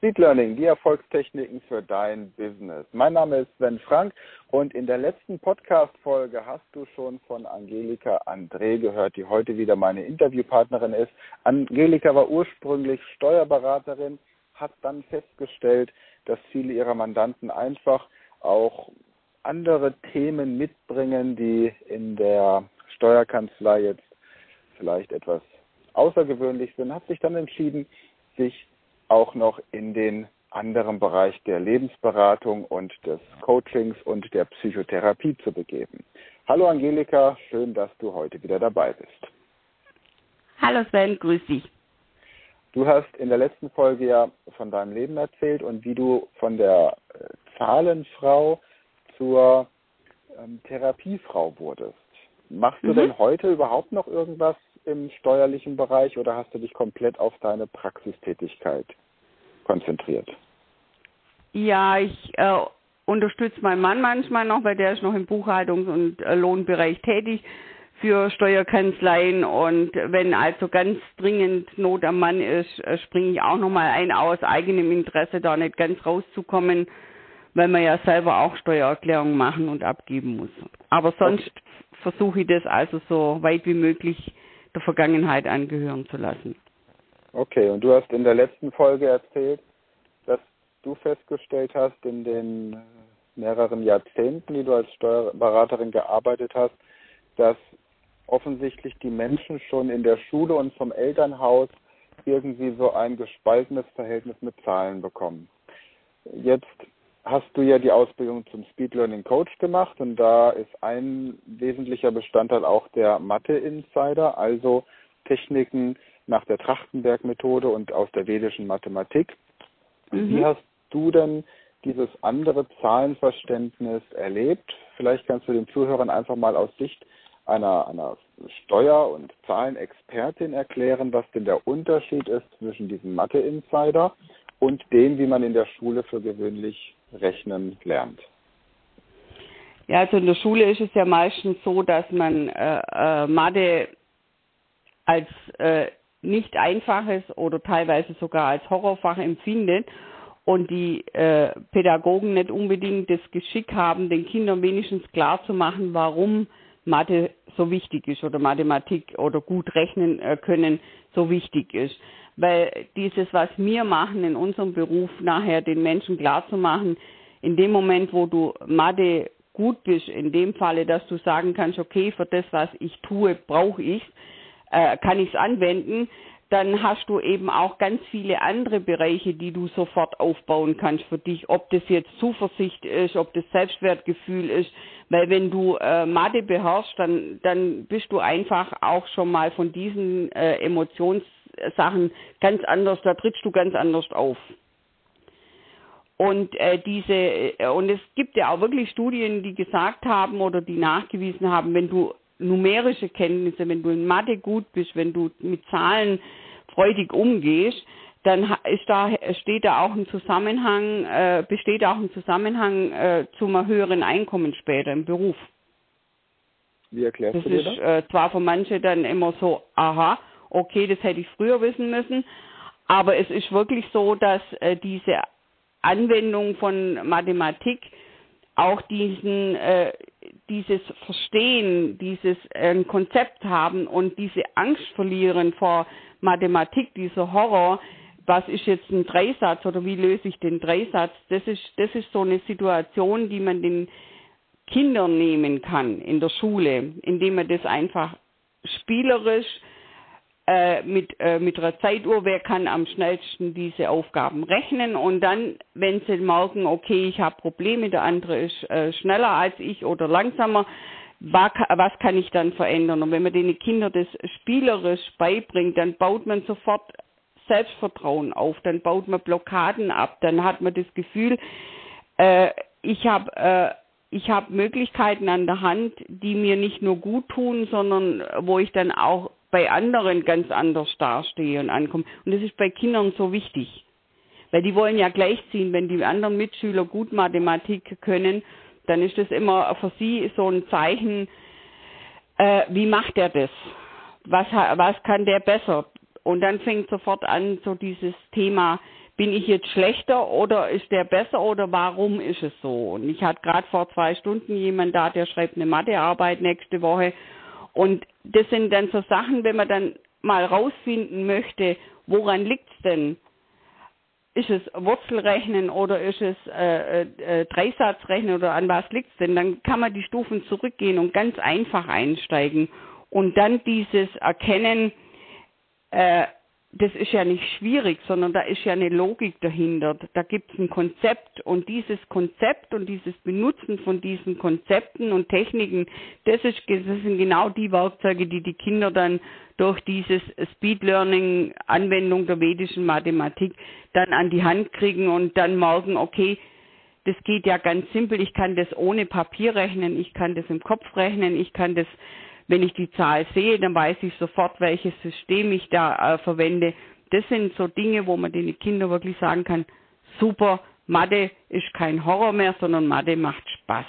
Speed Learning, die Erfolgstechniken für dein Business. Mein Name ist Sven Frank und in der letzten Podcast-Folge hast du schon von Angelika André gehört, die heute wieder meine Interviewpartnerin ist. Angelika war ursprünglich Steuerberaterin, hat dann festgestellt, dass viele ihrer Mandanten einfach auch andere Themen mitbringen, die in der Steuerkanzlei jetzt vielleicht etwas außergewöhnlich sind, hat sich dann entschieden, sich auch noch in den anderen Bereich der Lebensberatung und des Coachings und der Psychotherapie zu begeben. Hallo Angelika, schön, dass du heute wieder dabei bist. Hallo Sven, grüß dich. Du hast in der letzten Folge ja von deinem Leben erzählt und wie du von der äh, Zahlenfrau zur ähm, Therapiefrau wurdest. Machst du mhm. denn heute überhaupt noch irgendwas im steuerlichen Bereich oder hast du dich komplett auf deine Praxistätigkeit konzentriert? Ja, ich äh, unterstütze meinen Mann manchmal noch, weil der ist noch im Buchhaltungs- und äh, Lohnbereich tätig für Steuerkanzleien und wenn also ganz dringend Not am Mann ist, äh, springe ich auch nochmal ein aus eigenem Interesse, da nicht ganz rauszukommen, weil man ja selber auch Steuererklärungen machen und abgeben muss. Aber sonst okay. versuche ich das also so weit wie möglich der Vergangenheit angehören zu lassen. Okay, und du hast in der letzten Folge erzählt, dass du festgestellt hast, in den mehreren Jahrzehnten, die du als Steuerberaterin gearbeitet hast, dass offensichtlich die Menschen schon in der Schule und vom Elternhaus irgendwie so ein gespaltenes Verhältnis mit Zahlen bekommen. Jetzt hast du ja die Ausbildung zum Speed Learning Coach gemacht und da ist ein wesentlicher Bestandteil auch der Mathe Insider, also Techniken nach der Trachtenberg-Methode und aus der vedischen Mathematik. Mhm. Wie hast du denn dieses andere Zahlenverständnis erlebt? Vielleicht kannst du den Zuhörern einfach mal aus Sicht einer, einer Steuer- und Zahlenexpertin erklären, was denn der Unterschied ist zwischen diesem Mathe-Insider und dem, wie man in der Schule für gewöhnlich rechnen lernt. Ja, also in der Schule ist es ja meistens so, dass man äh, äh, Mathe als äh, nicht einfaches oder teilweise sogar als Horrorfach empfindet und die äh, Pädagogen nicht unbedingt das Geschick haben, den Kindern wenigstens klar zu machen, warum Mathe so wichtig ist oder Mathematik oder gut rechnen äh, können so wichtig ist. Weil dieses, was wir machen in unserem Beruf, nachher den Menschen klar zu machen, in dem Moment, wo du Mathe gut bist, in dem Falle, dass du sagen kannst, okay, für das, was ich tue, brauche ich, äh, kann ich es anwenden, dann hast du eben auch ganz viele andere Bereiche, die du sofort aufbauen kannst für dich, ob das jetzt Zuversicht ist, ob das Selbstwertgefühl ist, weil wenn du äh, Mathe beherrschst, dann, dann bist du einfach auch schon mal von diesen äh, Emotionssachen ganz anders, da trittst du ganz anders auf. Und äh, diese äh, und es gibt ja auch wirklich Studien, die gesagt haben oder die nachgewiesen haben, wenn du numerische Kenntnisse, wenn du in Mathe gut bist, wenn du mit Zahlen freudig umgehst, dann ist da, steht da auch ein Zusammenhang, äh, besteht auch ein Zusammenhang äh, zum höheren Einkommen später im Beruf. Wie erklärst das du dir das? ist äh, zwar für manche dann immer so, aha, okay, das hätte ich früher wissen müssen, aber es ist wirklich so, dass äh, diese Anwendung von Mathematik auch diesen, äh, dieses Verstehen, dieses äh, Konzept haben und diese Angst verlieren vor Mathematik, dieser Horror, was ist jetzt ein Dreisatz oder wie löse ich den Dreisatz, das ist, das ist so eine Situation, die man den Kindern nehmen kann in der Schule, indem man das einfach spielerisch äh, mit, äh, mit einer Zeituhr, wer kann am schnellsten diese Aufgaben rechnen und dann, wenn sie merken, okay, ich habe Probleme, der andere ist äh, schneller als ich oder langsamer, was, kann ich dann verändern? Und wenn man den Kindern das spielerisch beibringt, dann baut man sofort Selbstvertrauen auf, dann baut man Blockaden ab, dann hat man das Gefühl, äh, ich habe äh, ich habe Möglichkeiten an der Hand, die mir nicht nur gut tun, sondern wo ich dann auch bei anderen ganz anders dastehe und ankomme. Und das ist bei Kindern so wichtig. Weil die wollen ja gleichziehen, wenn die anderen Mitschüler gut Mathematik können, dann ist das immer für sie so ein Zeichen, äh, wie macht er das? Was, was kann der besser? Und dann fängt sofort an, so dieses Thema bin ich jetzt schlechter oder ist der besser oder warum ist es so? Und ich hatte gerade vor zwei Stunden jemand da, der schreibt eine Mathearbeit nächste Woche. Und das sind dann so Sachen, wenn man dann mal rausfinden möchte, woran liegt's denn? Ist es Wurzelrechnen oder ist es äh, äh, Dreisatzrechnen oder an was liegt's denn? Dann kann man die Stufen zurückgehen und ganz einfach einsteigen. Und dann dieses Erkennen, äh, das ist ja nicht schwierig, sondern da ist ja eine Logik dahinter. Da gibt es ein Konzept und dieses Konzept und dieses Benutzen von diesen Konzepten und Techniken, das, ist, das sind genau die Werkzeuge, die die Kinder dann durch dieses Speed Learning, Anwendung der vedischen Mathematik dann an die Hand kriegen und dann merken, okay, das geht ja ganz simpel, ich kann das ohne Papier rechnen, ich kann das im Kopf rechnen, ich kann das wenn ich die Zahl sehe, dann weiß ich sofort, welches System ich da äh, verwende. Das sind so Dinge, wo man den Kindern wirklich sagen kann, super, Mathe ist kein Horror mehr, sondern Mathe macht Spaß.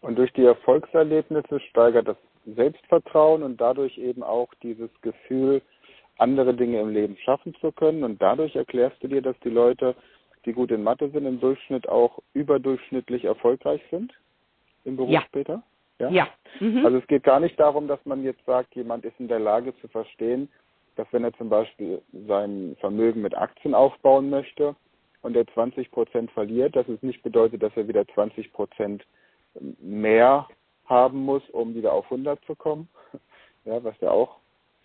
Und durch die Erfolgserlebnisse steigert das Selbstvertrauen und dadurch eben auch dieses Gefühl, andere Dinge im Leben schaffen zu können. Und dadurch erklärst du dir, dass die Leute, die gut in Mathe sind, im Durchschnitt auch überdurchschnittlich erfolgreich sind im Beruf ja. später? Ja. ja. Mhm. Also es geht gar nicht darum, dass man jetzt sagt, jemand ist in der Lage zu verstehen, dass wenn er zum Beispiel sein Vermögen mit Aktien aufbauen möchte und er 20 Prozent verliert, dass es nicht bedeutet, dass er wieder 20 Prozent mehr haben muss, um wieder auf 100 zu kommen. Ja, was ja auch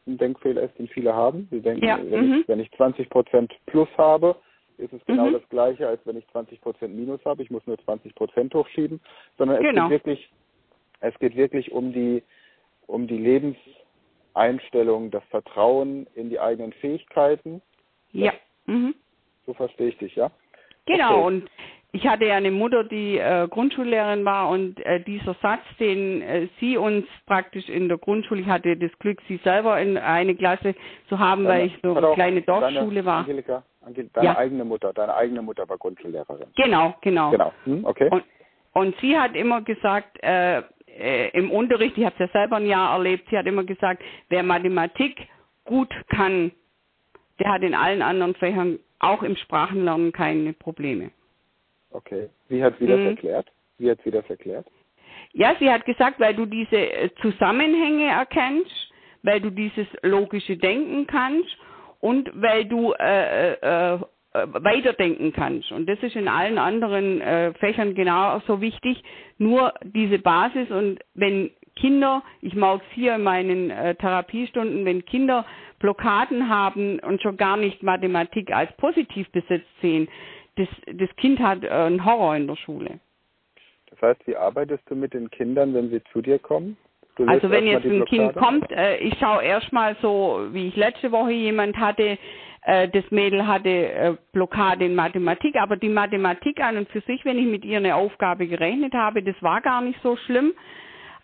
ein Denkfehler ist, den viele haben. Sie denken, ja. wenn, mhm. ich, wenn ich 20 Prozent plus habe, ist es genau Mhm. das Gleiche, als wenn ich 20 Prozent minus habe. Ich muss nur 20 Prozent hochschieben, sondern es Genau. geht wirklich es geht wirklich um die, um die Lebenseinstellung, das Vertrauen in die eigenen Fähigkeiten. Ja. Mhm. So verstehe ich dich, ja? Genau, Okay. und ich hatte ja eine Mutter, die äh, Grundschullehrerin war und äh, dieser Satz, den äh, sie uns praktisch in der Grundschule, ich hatte das Glück, sie selber in eine Klasse zu haben, weil ich so eine kleine Dorfschule deine, war. Angelika, Angel, deine Ja. eigene Mutter, deine eigene Mutter war Grundschullehrerin. Genau, genau. Genau. Hm, okay. Und, und sie hat immer gesagt, äh, äh, im Unterricht, ich habe es ja selber ein Jahr erlebt, sie hat immer gesagt, wer Mathematik gut kann, der hat in allen anderen Fächern, auch im Sprachenlernen, keine Probleme. okay. Wie hat sie das Mhm. erklärt? Wie hat sie das erklärt? Ja, sie hat gesagt, weil du diese äh, Zusammenhänge erkennst, weil du dieses logische Denken kannst und weil du äh, äh, äh, weiterdenken kannst. Und das ist in allen anderen äh, Fächern genauso wichtig. Nur diese Basis und wenn Kinder, ich merke es hier in meinen äh, Therapiestunden, wenn Kinder Blockaden haben und schon gar nicht Mathematik als positiv besetzt sehen, das, das Kind hat äh, einen Horror in der Schule. Das heißt, wie arbeitest du mit den Kindern, wenn sie zu dir kommen? Also wenn jetzt ein Kind kommt, äh, ich schaue erstmal so, wie ich letzte Woche jemand hatte, äh, das Mädel hatte äh, Blockade in Mathematik, aber die Mathematik an und für sich, wenn ich mit ihr eine Aufgabe gerechnet habe, das war gar nicht so schlimm.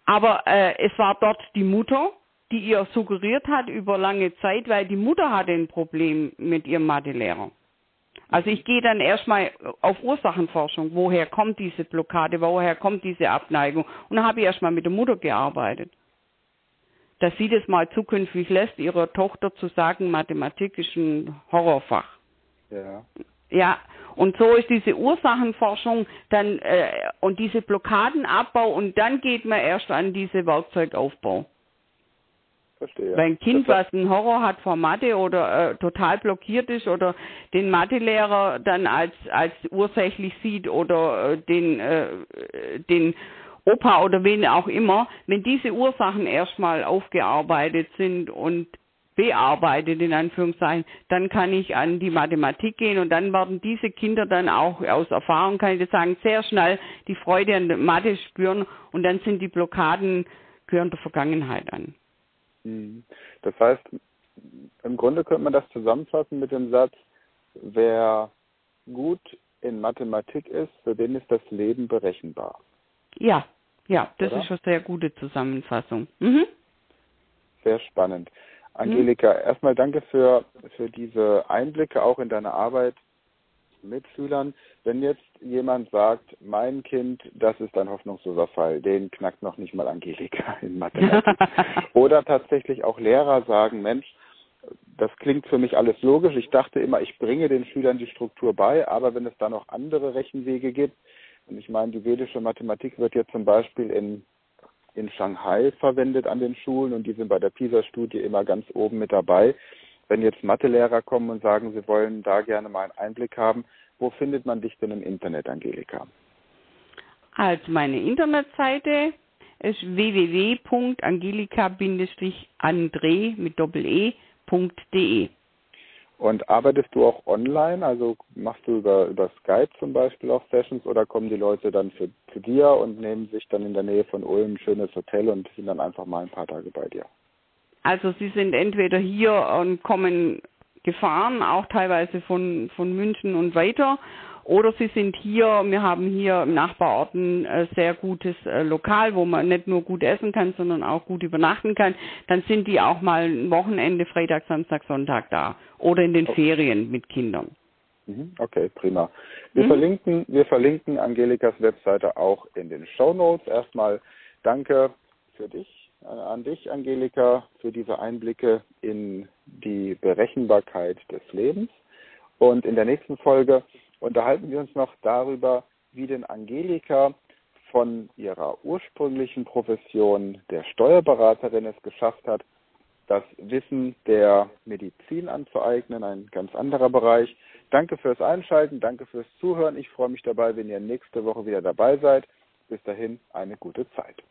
Aber äh, es war dort die Mutter, die ihr suggeriert hat über lange Zeit, weil die Mutter hatte ein Problem mit ihrem Mathelehrer. Also ich gehe dann erstmal auf Ursachenforschung. Woher kommt diese Blockade? Woher kommt diese Abneigung? Und dann habe ich erstmal mit der Mutter gearbeitet. Dass sie das mal zukünftig lässt, ihrer Tochter zu sagen, Mathematik ist ein Horrorfach. Ja. Ja, und so ist diese Ursachenforschung dann äh, und diese Blockadenabbau und dann geht man erst an diese Werkzeugaufbau. Verstehe. Weil ein Kind, Das was einen Horror hat vor Mathe oder äh, total blockiert ist oder den Mathelehrer dann als als ursächlich sieht oder äh, den äh, den Opa oder wen auch immer, wenn diese Ursachen erstmal aufgearbeitet sind und bearbeitet in Anführungszeichen, dann kann ich an die Mathematik gehen und dann werden diese Kinder dann auch aus Erfahrung, kann ich das sagen, sehr schnell die Freude an der Mathe spüren und dann sind die Blockaden gehören der Vergangenheit an. Mhm. Das heißt, im Grunde könnte man das zusammenfassen mit dem Satz, wer gut in Mathematik ist, für den ist das Leben berechenbar. Ja, ja, das Oder? ist eine sehr gute Zusammenfassung. Mhm. Sehr spannend. Angelika, erstmal danke für, für diese Einblicke auch in deine Arbeit mit Schülern. Wenn jetzt jemand sagt, mein Kind, das ist ein hoffnungsloser Fall, den knackt noch nicht mal Angelika in Mathematik. Oder tatsächlich auch Lehrer sagen, Mensch, das klingt für mich alles logisch. Ich dachte immer, ich bringe den Schülern die Struktur bei, aber wenn es da noch andere Rechenwege gibt, und ich meine, die vedische Mathematik wird jetzt zum Beispiel in, in Shanghai verwendet an den Schulen und die sind bei der PISA-Studie immer ganz oben mit dabei. Wenn jetzt Mathelehrer kommen und sagen, sie wollen da gerne mal einen Einblick haben, wo findet man dich denn im Internet, Angelika? Also meine Internetseite ist www.angelika-andre mit doppel-e.de. Und arbeitest du auch online? Also machst du über, über Skype zum Beispiel auch Sessions oder kommen die Leute dann für, zu dir und nehmen sich dann in der Nähe von Ulm ein schönes Hotel und sind dann einfach mal ein paar Tage bei dir? Also sie sind entweder hier und kommen gefahren, auch teilweise von, von München und weiter, oder sie sind hier, wir haben hier im Nachbarort ein äh, sehr gutes äh, Lokal, wo man nicht nur gut essen kann, sondern auch gut übernachten kann. Dann sind die auch mal ein Wochenende, Freitag, Samstag, Sonntag da. Oder in den okay. Ferien mit Kindern. Mhm. Okay, prima. Wir mhm. verlinken, wir verlinken Angelikas Webseite auch in den Show Notes. Erstmal danke für dich, äh, an dich, Angelika, für diese Einblicke in die Berechenbarkeit des Lebens. Und in der nächsten Folge unterhalten wir uns noch darüber, wie denn Angelika von ihrer ursprünglichen Profession der Steuerberaterin es geschafft hat, das Wissen der Medizin anzueignen, ein ganz anderer Bereich. Danke fürs Einschalten, danke fürs Zuhören. Ich freue mich dabei, wenn ihr nächste Woche wieder dabei seid. Bis dahin eine gute Zeit.